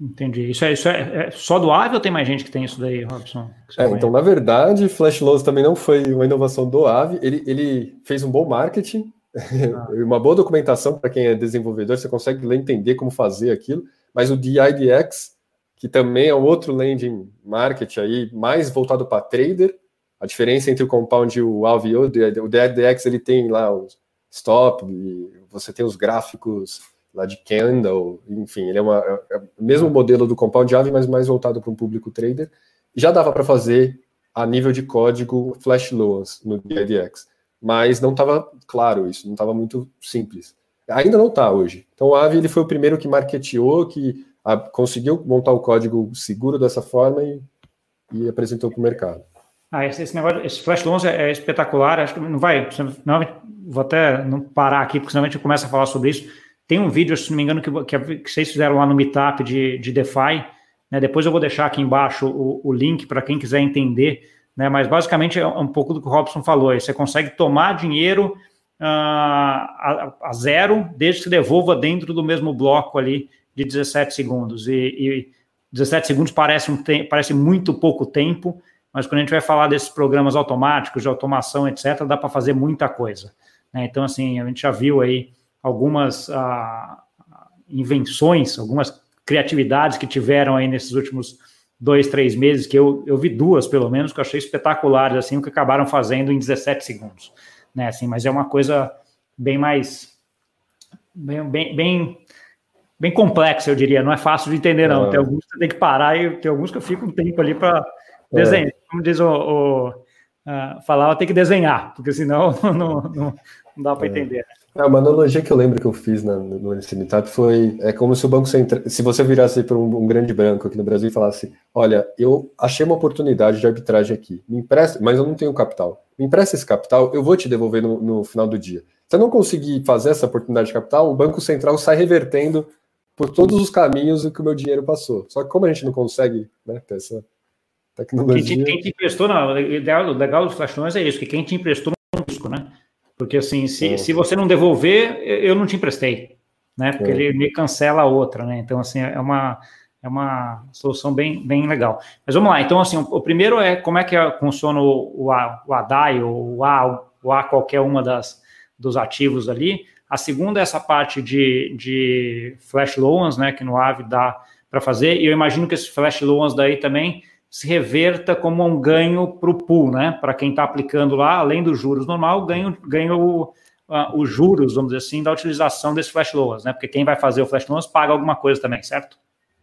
Entendi. Isso é, isso é, é só do Aave ou tem mais gente que tem isso daí, Robson? É, então, na verdade, Flash Loans também não foi uma inovação do Aave. Ele, ele fez um bom marketing, Ah. uma boa documentação para quem é desenvolvedor, você consegue ler, entender como fazer aquilo, mas o DIDX, que também é outro landing market aí, mais voltado para trader, a diferença entre o Compound e o Alvo, o DIDX ele tem lá os stop, você tem os gráficos lá de candle, enfim, ele é, uma, é, é o mesmo modelo do Compound Java, mas mais voltado para um público trader. Já dava para fazer a nível de código flash loans no DIDX, mas não estava claro isso, não estava muito simples. Ainda não está hoje. Então o Aave ele foi o primeiro que marketeou, que a, conseguiu montar o código seguro dessa forma e, e apresentou para o mercado. Ah, esse, esse, negócio, esse Flash Loans é, é, espetacular. Acho que não vai. Não, vou até não parar aqui, porque senão a gente começa a falar sobre isso. Tem um vídeo, se não me engano, que, que, que vocês fizeram lá no Meetup de, de DeFi. Né? Depois eu vou deixar aqui embaixo o, o link para quem quiser entender. Né? Mas basicamente é um pouco do que o Robson falou. Você consegue tomar dinheiro uh, a, a, zero, desde que se devolva dentro do mesmo bloco ali de 17 segundos. E, e 17 segundos parece, um parece muito pouco tempo, mas quando a gente vai falar desses programas automáticos, de automação, etc., dá para fazer muita coisa. Né? Então, assim, a gente já viu aí algumas uh, invenções, algumas criatividades que tiveram aí nesses últimos dois, três meses, que eu, eu vi duas, pelo menos, que eu achei espetaculares, assim, o que acabaram fazendo em 17 segundos, né, assim, mas é uma coisa bem mais, bem, bem, bem, bem complexa, eu diria, não é fácil de entender, não, é. tem alguns que você tem que parar e tem alguns que eu fico um tempo ali para desenhar, é. como diz o, o uh, falava, tem que desenhar, porque senão não, não, não dá para é. entender, né? É, uma analogia que eu lembro que eu fiz na, no Meetup foi é como se o Banco Central, se você virasse para um, um, grande branco aqui no Brasil e falasse, olha, eu achei uma oportunidade de arbitragem aqui, me empresta, mas eu não tenho capital. Me empresta esse capital, eu vou te devolver no, no final do dia. Se eu não conseguir fazer essa oportunidade de capital, o Banco Central sai revertendo por todos os caminhos o que o meu dinheiro passou. Só que como a gente não consegue né, ter essa tecnologia... Quem te, quem te emprestou, não, o legal, legal dos flashões é isso, que quem te emprestou não risco, né? Porque assim, se, é. se você não devolver, eu não te emprestei, né? Porque é. ele me cancela a outra, né? Então, assim, é uma, é uma solução bem, bem legal. Mas vamos lá, então, assim, o, o primeiro é como é que funciona o, o, A, o ADAI, ou o A, o A qualquer uma das, dos ativos ali. A segunda é essa parte de, de flash loans, né? Que no AVE dá para fazer. E eu imagino que esses flash loans daí também se reverta como um ganho para o pool, né? Para quem está aplicando lá, além dos juros normal, ganha, ganha o, os juros, vamos dizer assim, da utilização desse flash loans, né? Porque quem vai fazer o flash loans paga alguma coisa também, certo?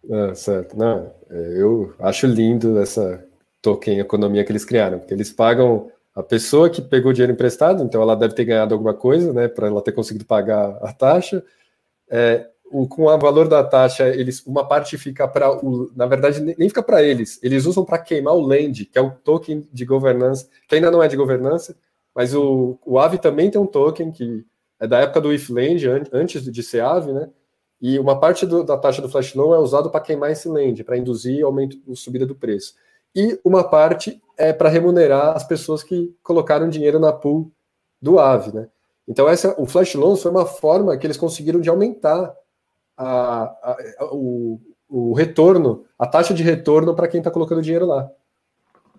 É, certo. Não, é, eu acho lindo essa token economia que eles criaram, porque eles pagam a pessoa que pegou dinheiro emprestado, então ela deve ter ganhado alguma coisa, né, para ela ter conseguido pagar a taxa. É, o, com o valor da taxa, eles uma parte fica para o, na verdade nem fica para eles, eles usam para queimar o Land, que é o token de governança, que ainda não é de governança, mas o, o Aave também tem um token que é da época do IfLand, antes de ser Aave, né? E uma parte do, da taxa do flash loan é usado para queimar esse land, para induzir aumento, subida do preço. E uma parte é para remunerar as pessoas que colocaram dinheiro na pool do Aave, né? Então essa, o flash loan foi uma forma que eles conseguiram de aumentar a, a, o, o retorno, a taxa de retorno para quem está colocando dinheiro lá.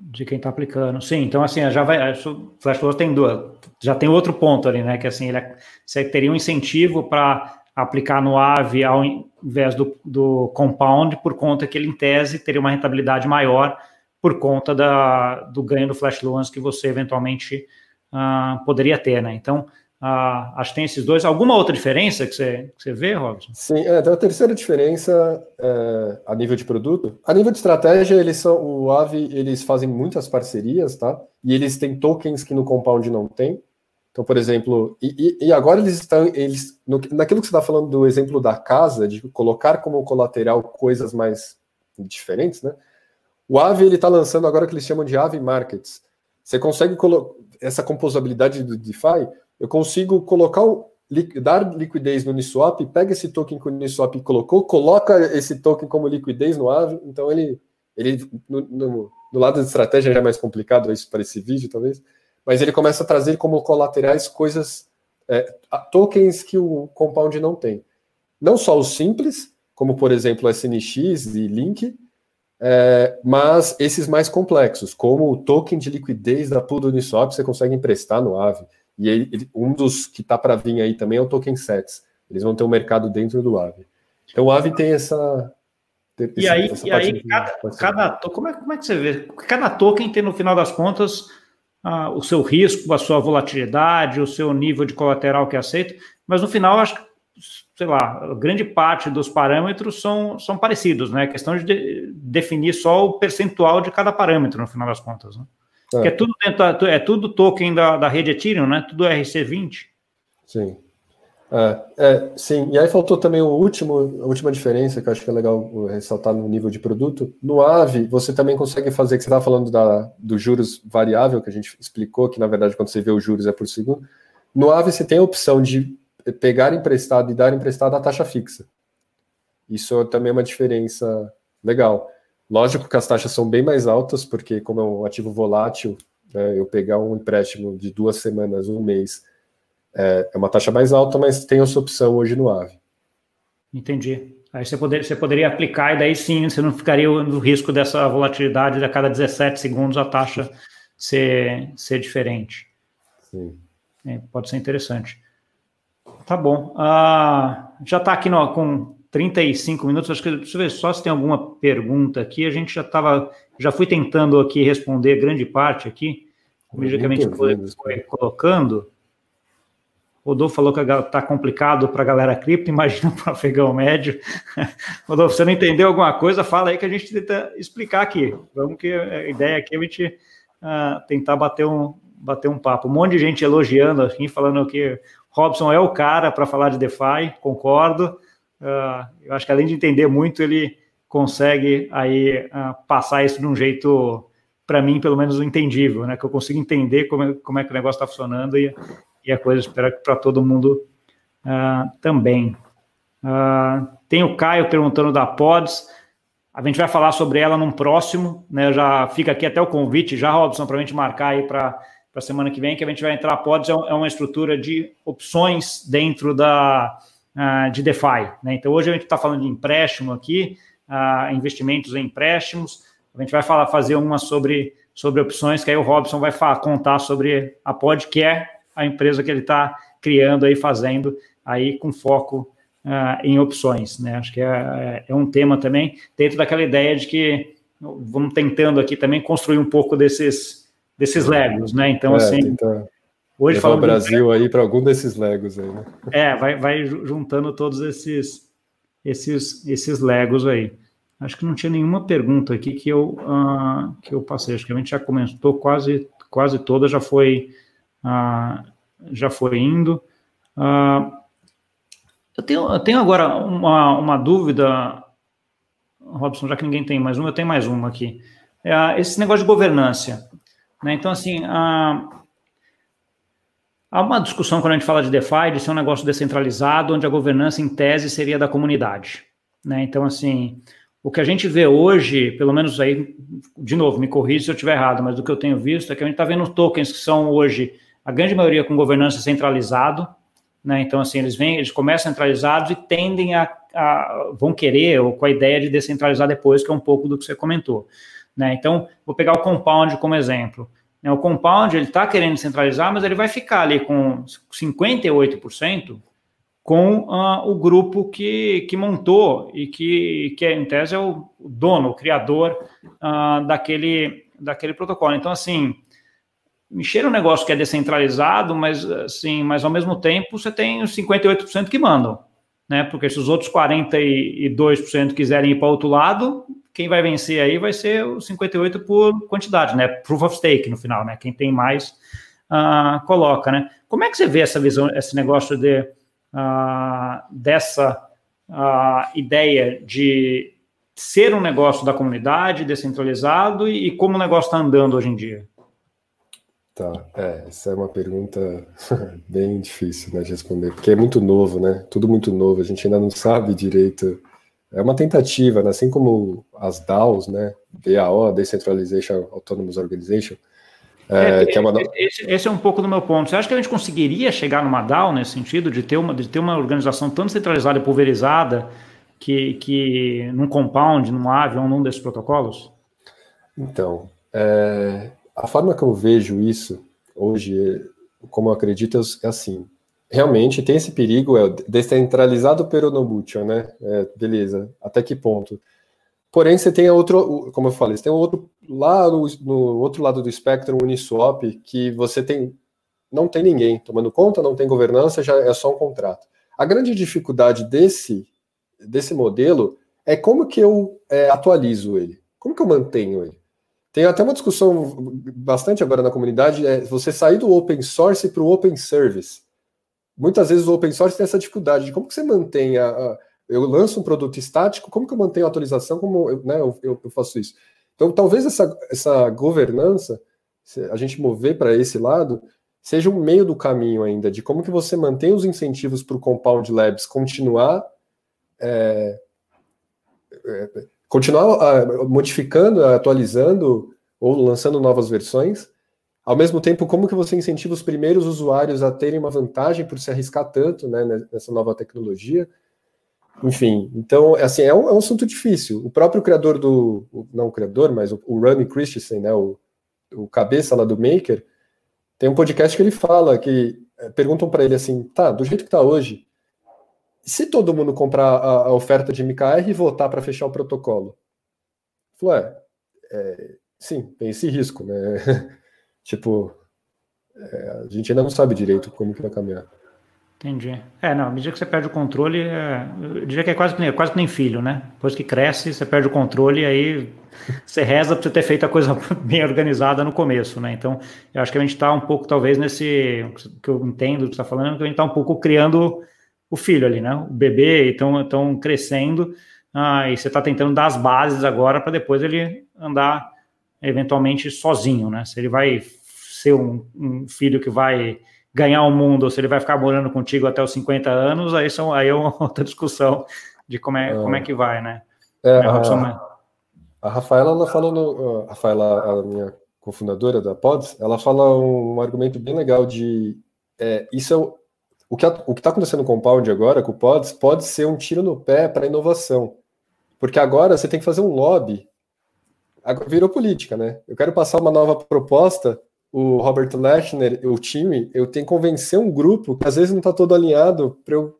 De quem está aplicando. Sim, então assim, já vai. Flashflow tem duas. Já tem outro ponto ali, né? Que assim, ele, é, você teria um incentivo para aplicar no AVE ao invés do, do compound, por conta que ele, em tese, teria uma rentabilidade maior por conta da, do ganho do flash loans que você eventualmente uh, poderia ter, né? Então, ah, acho que tem esses dois. Alguma outra diferença que você, que você vê, Robson? Sim, é, então a terceira diferença é, a nível de produto. A nível de estratégia, eles são o Aave, eles fazem muitas parcerias, tá? E eles têm tokens que no Compound não tem. Então, por exemplo, e, e agora eles estão, eles, no, naquilo que você está falando do exemplo da casa, de colocar como colateral coisas mais diferentes, né? O Aave ele está lançando agora o que eles chamam de Aave Markets. Você consegue essa composabilidade do DeFi eu consigo colocar dar liquidez no Uniswap, pega esse token que o Uniswap colocou, coloca esse token como liquidez no Aave, então ele, ele no, no, no lado de estratégia já é mais complicado isso para esse vídeo, talvez, mas ele começa a trazer como colaterais coisas, é, tokens que o Compound não tem. Não só os simples, como por exemplo SNX e Link, é, mas esses mais complexos, como o token de liquidez da pool do Uniswap, você consegue emprestar no Aave. E ele, um dos que está para vir aí também é o token sets. Eles vão ter um mercado dentro do Aave. Então o Aave tem essa. Tem e aí, e aí cada, cada, como, é, como é que você vê? Cada token tem, no final das contas, ah, o seu risco, a sua volatilidade, o seu nível de colateral que é aceita, mas no final, acho que, sei lá, grande parte dos parâmetros são, são parecidos, né? A questão de, de definir só o percentual de cada parâmetro, no final das contas, né? É, é tudo, dentro, é tudo token da, da rede Ethereum, né? Tudo RC20. Sim. É, é, sim, e aí faltou também o último, a última diferença que eu acho que é legal ressaltar no nível de produto. No AVE, você também consegue fazer, que você estava falando da, do juros variável, que a gente explicou, que na verdade quando você vê os juros é por segundo. No AVE, você tem a opção de pegar emprestado e dar emprestado a taxa fixa. Isso também é uma diferença legal. Lógico que as taxas são bem mais altas, porque como é um ativo volátil, né, eu pegar um empréstimo de duas semanas, um mês, é, é uma taxa mais alta, mas tem essa opção hoje no AVE. Entendi. Aí você, poder, você poderia aplicar e daí sim você não ficaria no risco dessa volatilidade de a cada 17 segundos a taxa ser, ser diferente. Sim. É, pode ser interessante. Tá bom. Ah, já está aqui no, com 35 minutos. Acho que deixa eu ver só se tem alguma pergunta aqui. A gente já estava, já fui tentando aqui responder grande parte aqui, gente foi, foi colocando. Rodolfo falou que está complicado para a galera cripto, imagina para o afegão médio. Rodolfo, você não entendeu alguma coisa, fala aí que a gente tenta explicar aqui. Vamos que a ideia aqui é a gente uh, tentar bater um, bater um papo. Um monte de gente elogiando, assim, falando que Robson é o cara para falar de DeFi, concordo. Uh, eu acho que além de entender muito, ele consegue aí uh, passar isso de um jeito, para mim, pelo menos entendível, né? Que eu consigo entender como é, como é que o negócio está funcionando e, e a coisa espero que para todo mundo uh, também. tem o Caio perguntando da Pods. A gente vai falar sobre ela num próximo, né? Já fica aqui até o convite, já, Robson, para a gente marcar aí para a semana que vem, que a gente vai entrar. Pods é, é uma estrutura de opções dentro da uh, de DeFi. Né? Então, hoje a gente está falando de empréstimo aqui, uh, investimentos em empréstimos. A gente vai falar, fazer uma sobre, sobre opções, que aí o Robson vai falar, contar sobre a Pod, que é a empresa que ele está criando aí, fazendo aí com foco uh, em opções. Né? Acho que é, é um tema também, dentro daquela ideia de que vamos tentando aqui também construir um pouco desses, desses legos, né? Então, é, assim. Tenta Hoje o Brasil aí para algum desses Legos aí, né? É, vai, vai juntando todos esses, esses, esses Legos aí. Acho que não tinha nenhuma pergunta aqui que eu, uh, que eu passei. Acho que a gente já comentou quase, quase toda, já foi, uh, já foi indo. Uh, eu, tenho, eu tenho agora uma, uma dúvida, Robson, já que ninguém tem mais uma, eu tenho mais uma aqui. É, esse negócio de governança. Né? Então, assim, uh, Há uma discussão quando a gente fala de DeFi de ser um negócio descentralizado, onde a governança, em tese, seria da comunidade. Né? Então, assim, o que a gente vê hoje, pelo menos aí, de novo, me corrija se eu estiver errado, mas do que eu tenho visto é que a gente está vendo tokens que são hoje, a grande maioria com governança centralizado, né? Então, assim, eles vêm, eles começam centralizados e tendem a, a, vão querer, ou com a ideia de descentralizar depois, que é um pouco do que você comentou. Né? Então, vou pegar o Compound como exemplo. Né, o compound ele está querendo centralizar, mas ele vai ficar ali com 58% com uh, o grupo que, que montou e que, que, em tese, é o dono, o criador uh, daquele, daquele protocolo. Então, assim, mexer um negócio que é descentralizado, mas, assim, mas ao mesmo tempo você tem os 58% que mandam, né? Porque se os outros 42% quiserem ir para outro lado, quem vai vencer aí vai ser o 58 por quantidade, né? Proof of stake no final, né? Quem tem mais uh, coloca, né? Como é que você vê essa visão, esse negócio de uh, dessa uh, ideia de ser um negócio da comunidade, descentralizado e, e como o negócio está andando hoje em dia? Tá, é, essa é uma pergunta bem difícil né, de responder, porque é muito novo, né? Tudo muito novo, a gente ainda não sabe direito é uma tentativa, né? assim como as DAOs, né? DAO, Decentralization Autonomous Organization, é, é, que é uma... esse, esse, é um pouco do meu ponto. Você acha que a gente conseguiria chegar numa DAO nesse sentido, de ter uma, de ter uma organização tão centralizada e pulverizada que, que num compound, num AVE ou num desses protocolos? Então, é, a forma que eu vejo isso hoje como eu acredito, é assim. Realmente tem esse perigo, é descentralizado peronomútil, né? É, beleza, até que ponto? Porém, você tem outro, como eu falei, você tem outro lá no, no outro lado do espectro, um Uniswap, que você tem não tem ninguém tomando conta, não tem governança, já é só um contrato. A grande dificuldade desse desse modelo é como que eu é, atualizo ele, como que eu mantenho ele. Tem até uma discussão bastante agora na comunidade, é você sair do open source para o open service. Muitas vezes o open source tem essa dificuldade de como que você mantém a, a eu lanço um produto estático, como que eu mantenho a atualização, como eu, né, eu, eu faço isso? Então, talvez essa, essa governança, a gente mover para esse lado, seja um meio do caminho ainda, de como que você mantém os incentivos para o Compound Labs continuar é, é, continuar modificando, atualizando ou lançando novas versões. Ao mesmo tempo, como que você incentiva os primeiros usuários a terem uma vantagem por se arriscar tanto né, nessa nova tecnologia? Enfim, então, assim, é um, é um assunto difícil. O próprio criador do, não o criador, mas o, o Ronnie Christensen, né, o, o cabeça lá do Maker, tem um podcast que ele fala que é, perguntam para ele assim, tá, do jeito que está hoje, se todo mundo comprar a, a oferta de MKR e votar para fechar o protocolo? Falou, é, é, sim, tem esse risco, né? tipo, é, a gente ainda não sabe direito como que vai caminhar. Entendi. É, não, à medida que você perde o controle, é, eu diria que é quase, é quase que nem filho, né? Depois que cresce, você perde o controle aí você reza para você ter feito a coisa bem organizada no começo, né? Então, eu acho que a gente está um pouco, talvez, nesse, que eu entendo do que você está falando, que a gente está um pouco criando o filho ali, né? O bebê, então estão crescendo, ah, e você está tentando dar as bases agora para depois ele andar eventualmente sozinho, né? Se ele vai ser um, um, filho que vai ganhar o mundo ou se ele vai ficar morando contigo até os 50 anos, aí, são, aí é uma outra discussão de como é, é. como é que vai, né? É, é a, a, Rafaela, ela fala no, a Rafaela, a minha cofundadora da Pods, ela fala um, um argumento bem legal de é, isso é o que está acontecendo com o Compound agora, com o Pods, pode ser um tiro no pé para a inovação. Porque agora você tem que fazer um lobby. Agora virou política, né? Eu quero passar uma nova proposta, o Robert Lechner, o time, eu tenho que convencer um grupo que às vezes não está todo alinhado para eu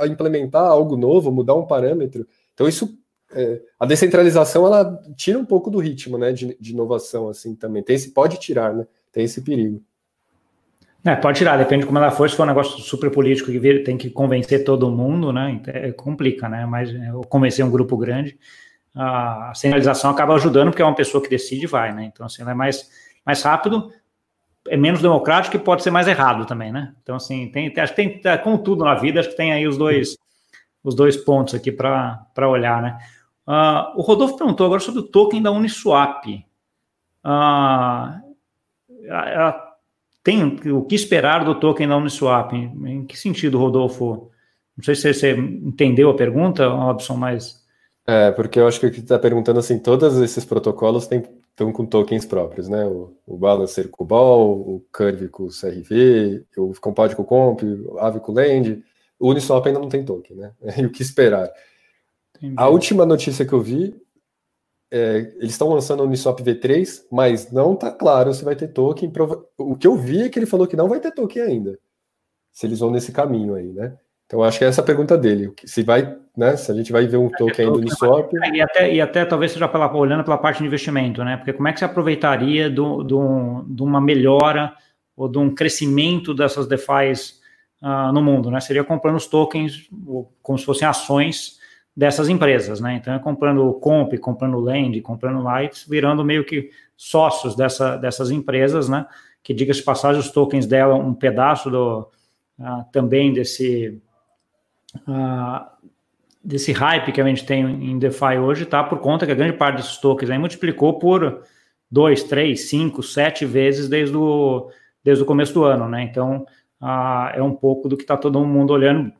a, implementar algo novo, mudar um parâmetro. Então isso é, a descentralização ela tira um pouco do ritmo, né, de, de inovação assim também. Tem esse pode tirar, né? Tem esse perigo. É, pode tirar, depende de como ela for. Se for um negócio super político que tem que convencer todo mundo, né? Então, é, complica, né? Mas é, convencer um grupo grande, a sinalização acaba ajudando, porque é uma pessoa que decide e vai, né? Então, assim, ela é mais, mais rápido, é menos democrático e pode ser mais errado também, né? Então, assim, tem, acho que tem, é, como tudo na vida, acho que tem aí os dois, os dois pontos aqui para olhar, né? Uh, o Rodolfo perguntou agora sobre o token da Uniswap. Uh, tem o que esperar do token da Uniswap? Em, em que sentido, Rodolfo? Não sei se você entendeu a pergunta, Robson, mas. É, porque eu acho que o que está perguntando assim, todos esses protocolos estão com tokens próprios, né? O, o Balancer com o Ball, o Curve com o CRV, o Compound com o Comp, o Aave com o Land. O Uniswap ainda não tem token, né? E o que esperar? Entendi. A última notícia que eu vi é, eles estão lançando o Uniswap V3, mas não está claro se vai ter token. O que eu vi é que ele falou que não vai ter token ainda. Se eles vão nesse caminho aí, né? Então acho que é essa a pergunta dele. Se vai, né? Se a gente vai ver um token ainda do Uniswap. E até, e até talvez seja pela, olhando pela parte de investimento, né? Porque como é que se aproveitaria do, do, de uma melhora ou de um crescimento dessas DeFi's uh, no mundo, né? Seria comprando os tokens como se fossem ações dessas empresas, né? Então é comprando o Comp, comprando o Land, comprando Lights, virando meio que sócios dessa, dessas empresas, né? Que diga-se passagem, os tokens dela, um pedaço do, uh, também desse, uh, desse hype que a gente tem em DeFi hoje, tá? Por conta que a grande parte desses tokens aí multiplicou por 2, 3, 5, 7 vezes desde o, desde o começo do ano, né? Então, ah, é um pouco do que está todo mundo olhando.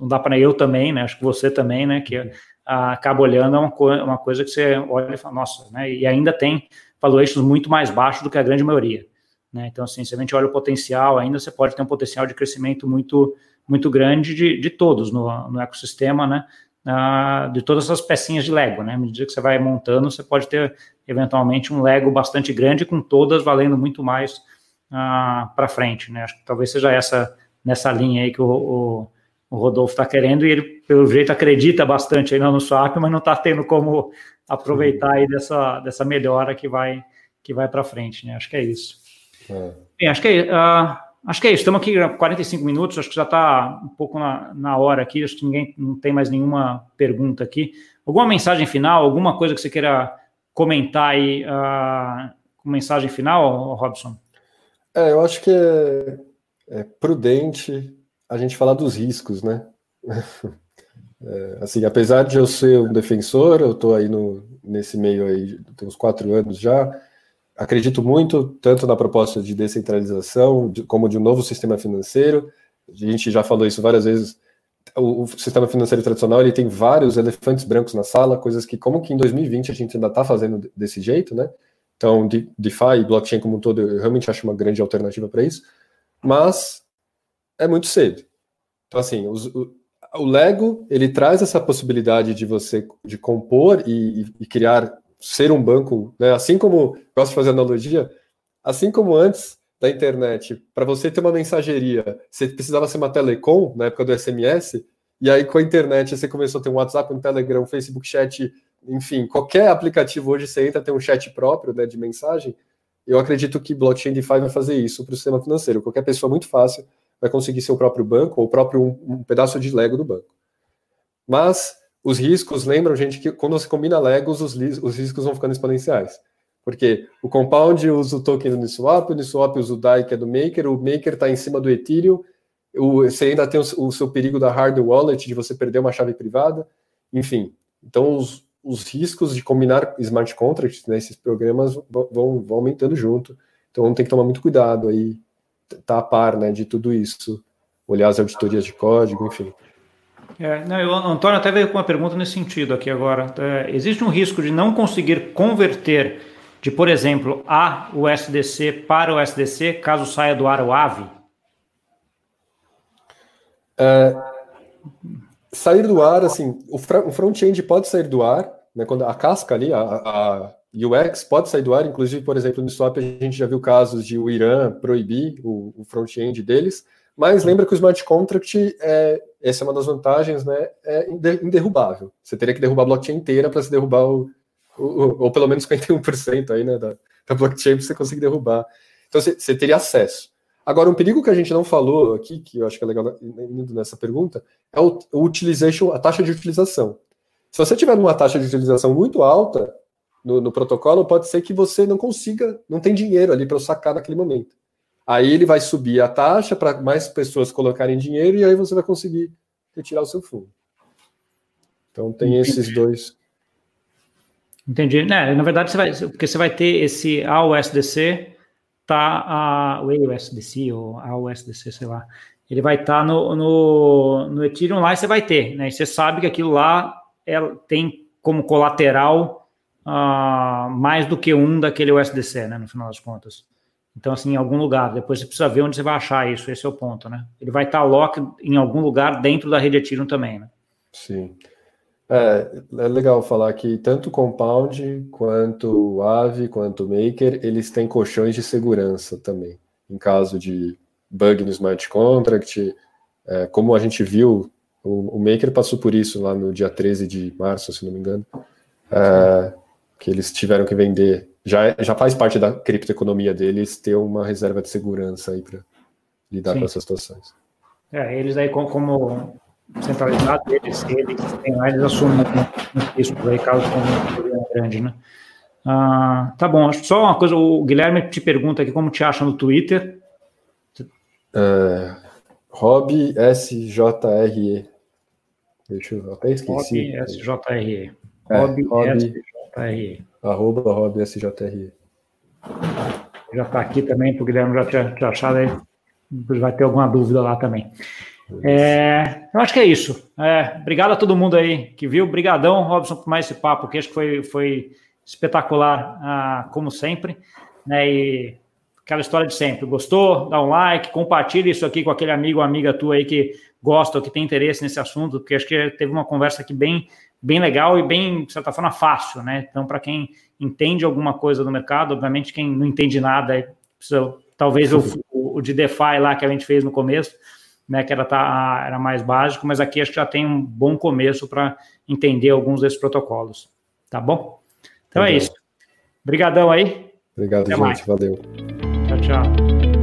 Não dá para eu também, né? Acho que você também, né? Que ah, acaba olhando é uma, co uma coisa que você olha e fala, nossa, né? E ainda tem valuations muito mais baixos do que a grande maioria. Né? Então, assim, se a gente olha o potencial, ainda você pode ter um potencial de crescimento muito, muito grande de, de todos no, no ecossistema, né? Ah, de todas essas pecinhas de Lego, né? À medida que você vai montando, você pode ter eventualmente um Lego bastante grande, com todas valendo muito mais uh, para frente, né? Acho que talvez seja essa nessa linha aí que o, o, o Rodolfo está querendo e ele, pelo jeito, acredita bastante ainda no swap, mas não está tendo como aproveitar aí dessa, dessa melhora que vai que vai para frente, né? Acho que é isso. É. Bem, acho que é, uh, acho que é isso. Estamos aqui 45 minutos, acho que já está um pouco na, na hora aqui, acho que ninguém não tem mais nenhuma pergunta aqui. Alguma mensagem final, alguma coisa que você queira comentar aí, uh, mensagem final, Robson? É, eu acho que é, é prudente a gente falar dos riscos, né? É, assim, apesar de eu ser um defensor, eu estou aí no, nesse meio aí, tem uns quatro anos já, acredito muito tanto na proposta de descentralização de, como de um novo sistema financeiro. A gente já falou isso várias vezes. O, o, sistema financeiro tradicional ele tem vários elefantes brancos na sala, coisas que como que em 2020 a gente ainda está fazendo desse jeito, né? Então, DeFi e blockchain como um todo, eu realmente acho uma grande alternativa para isso, mas é muito cedo. Então, assim, os, o, o, Lego ele traz essa possibilidade de você de compor e, e, e criar ser um banco, né? Assim como gosto de fazer analogia, assim como antes da internet, para você ter uma mensageria, você precisava ser uma telecom na época do SMS, e aí com a internet você começou a ter um WhatsApp, um Telegram, um Facebook Chat, enfim, qualquer aplicativo hoje você entra tem um chat próprio, né, de mensagem. Eu acredito que blockchain DeFi vai fazer isso para o sistema financeiro. Qualquer pessoa muito fácil vai conseguir ser o próprio banco ou próprio um, um pedaço de Lego do banco. Mas os riscos, lembram, gente, que quando você combina Legos, os, os riscos vão ficando exponenciais. Porque o Compound usa o token do Uniswap, o Uniswap usa o DAI, que é do Maker, o Maker está em cima do Ethereum, o, você ainda tem o, o, seu perigo da hard wallet, de você perder uma chave privada, enfim. Então, os, os riscos de combinar smart contracts nesses né, programas vão, vão, aumentando junto. Então, tem que tomar muito cuidado aí, tá a par né, de tudo isso, olhar as auditorias de código, enfim. É, não, o Antônio até veio com uma pergunta nesse sentido aqui agora. É, existe um risco de não conseguir converter de, por exemplo, a USDC para o USDC caso saia do ar o AVE? É, sair do ar, assim, o, front-end pode sair do ar, né, quando a casca ali, a, a UX pode sair do ar, inclusive, por exemplo, no Swap a gente já viu casos de o Irã proibir o, o front-end deles, mas lembra que o smart contract, é, essa é uma das vantagens, né, é inderrubável. Você teria que derrubar a blockchain inteira para se derrubar o, o, ou pelo menos 51% aí, né, da, da blockchain para você conseguir derrubar. Então você, você teria acesso. Agora, um perigo que a gente não falou aqui, que eu acho que é legal indo nessa pergunta, é o, o utilization, a taxa de utilização. Se você tiver uma taxa de utilização muito alta no, no protocolo, pode ser que você não consiga, não tem dinheiro ali para sacar naquele momento. Aí ele vai subir a taxa para mais pessoas colocarem dinheiro e aí você vai conseguir retirar o seu fundo. Então tem Entendi. esses dois. Entendi. Né, na verdade, você vai, porque você vai ter esse AUSDC, tá a o AUSDC ou AUSDC, sei lá. Ele vai estar tá no, no, no Ethereum lá e você vai ter, né? E você sabe que aquilo lá é, tem como colateral uh, mais do que um daquele USDC, né? No final das contas. Então, assim, em algum lugar. Depois você precisa ver onde você vai achar isso. Esse é o ponto, né? Ele vai estar lock em algum lugar dentro da rede Ethereum também, né? Sim. É, é legal falar que tanto o Compound, quanto o Aave, quanto o Maker, eles têm colchões de segurança também. Em caso de bug no smart contract, é, como a gente viu, o, o, Maker passou por isso lá no dia 13 de março, se não me engano, é, que eles tiveram que vender já, já faz parte da criptoeconomia deles ter uma reserva de segurança aí para lidar Sim. com essas situações. É, eles aí como, centralizados, eles, eles, eles assumem isso aí, caso tenha um problema grande, né? Ah, tá bom, só uma coisa, o Guilherme te pergunta aqui como te acha no Twitter. É, Rob SJRE. Deixa eu até esqueci. Rob SJRE. Rob, é, Rob SJRE arroba robsjre. Já está aqui também, para o Guilherme já tinha, tinha achado aí, vai ter alguma dúvida lá também. É, eu acho que é isso. É, obrigado a todo mundo aí que viu. Obrigadão, Robson, por mais esse papo, que acho que foi, foi espetacular, ah, como sempre. Né, e aquela história de sempre. Gostou? Dá um like, compartilhe isso aqui com aquele amigo ou amiga tua aí que gosta ou que tem interesse nesse assunto, porque acho que teve uma conversa aqui bem bem legal e bem, de certa forma, fácil, né? Então, para quem entende alguma coisa do mercado, obviamente quem não entende nada precisa talvez o, o, de DeFi lá que a gente fez no começo, né, que era, tá, era mais básico, mas aqui acho que já tem um bom começo para entender alguns desses protocolos. Tá bom? Então é isso. Obrigadão aí. Obrigado, Até gente. Mais. Valeu. Tchau, tchau.